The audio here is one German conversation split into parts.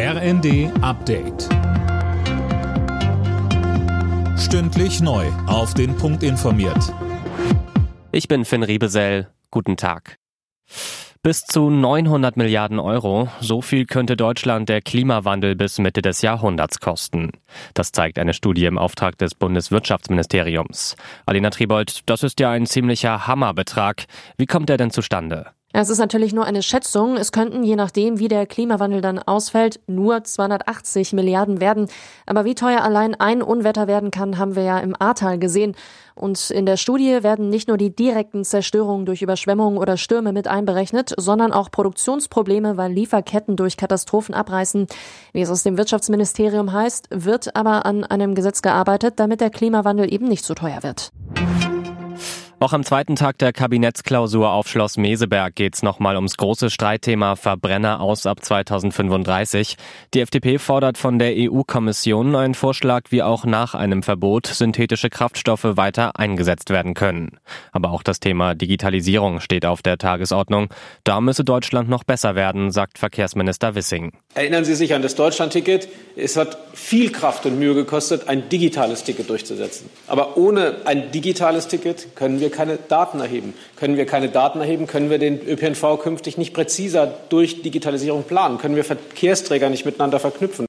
RND Update. Stündlich neu. Auf den Punkt informiert. Ich bin Finn Riebesell. Guten Tag. Bis zu 900 Milliarden Euro, so viel könnte Deutschland der Klimawandel bis Mitte des Jahrhunderts kosten. Das zeigt eine Studie im Auftrag des Bundeswirtschaftsministeriums. Alina Tribold, das ist ja ein ziemlicher Hammerbetrag. Wie kommt er denn zustande? Es ist natürlich nur eine Schätzung. Es könnten, je nachdem, wie der Klimawandel dann ausfällt, nur 280 Milliarden werden. Aber wie teuer allein ein Unwetter werden kann, haben wir ja im Ahrtal gesehen. Und in der Studie werden nicht nur die direkten Zerstörungen durch Überschwemmungen oder Stürme mit einberechnet, sondern auch Produktionsprobleme, weil Lieferketten durch Katastrophen abreißen. Wie es aus dem Wirtschaftsministerium heißt, wird aber an einem Gesetz gearbeitet, damit der Klimawandel eben nicht so teuer wird. Auch am zweiten Tag der Kabinettsklausur auf Schloss Meseberg geht es nochmal ums große Streitthema Verbrenner aus ab 2035. Die FDP fordert von der EU-Kommission einen Vorschlag, wie auch nach einem Verbot synthetische Kraftstoffe weiter eingesetzt werden können. Aber auch das Thema Digitalisierung steht auf der Tagesordnung. Da müsse Deutschland noch besser werden, sagt Verkehrsminister Wissing. Erinnern Sie sich an das Deutschlandticket. Es hat viel Kraft und Mühe gekostet, ein digitales Ticket durchzusetzen. Aber ohne ein digitales Ticket können wir wir keine Daten erheben. Können wir keine Daten erheben, können wir den ÖPNV künftig nicht präziser durch Digitalisierung planen, können wir Verkehrsträger nicht miteinander verknüpfen.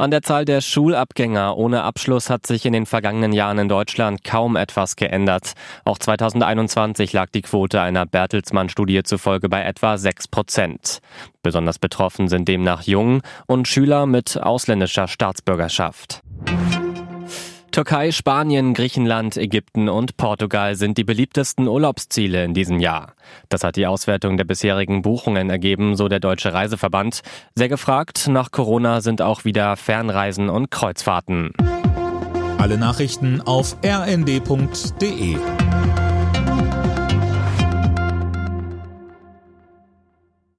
An der Zahl der Schulabgänger ohne Abschluss hat sich in den vergangenen Jahren in Deutschland kaum etwas geändert. Auch 2021 lag die Quote einer Bertelsmann-Studie zufolge bei etwa 6 Prozent. Besonders betroffen sind demnach Jungen und Schüler mit ausländischer Staatsbürgerschaft. Türkei, Spanien, Griechenland, Ägypten und Portugal sind die beliebtesten Urlaubsziele in diesem Jahr. Das hat die Auswertung der bisherigen Buchungen ergeben, so der Deutsche Reiseverband. Sehr gefragt nach Corona sind auch wieder Fernreisen und Kreuzfahrten. Alle Nachrichten auf rnd.de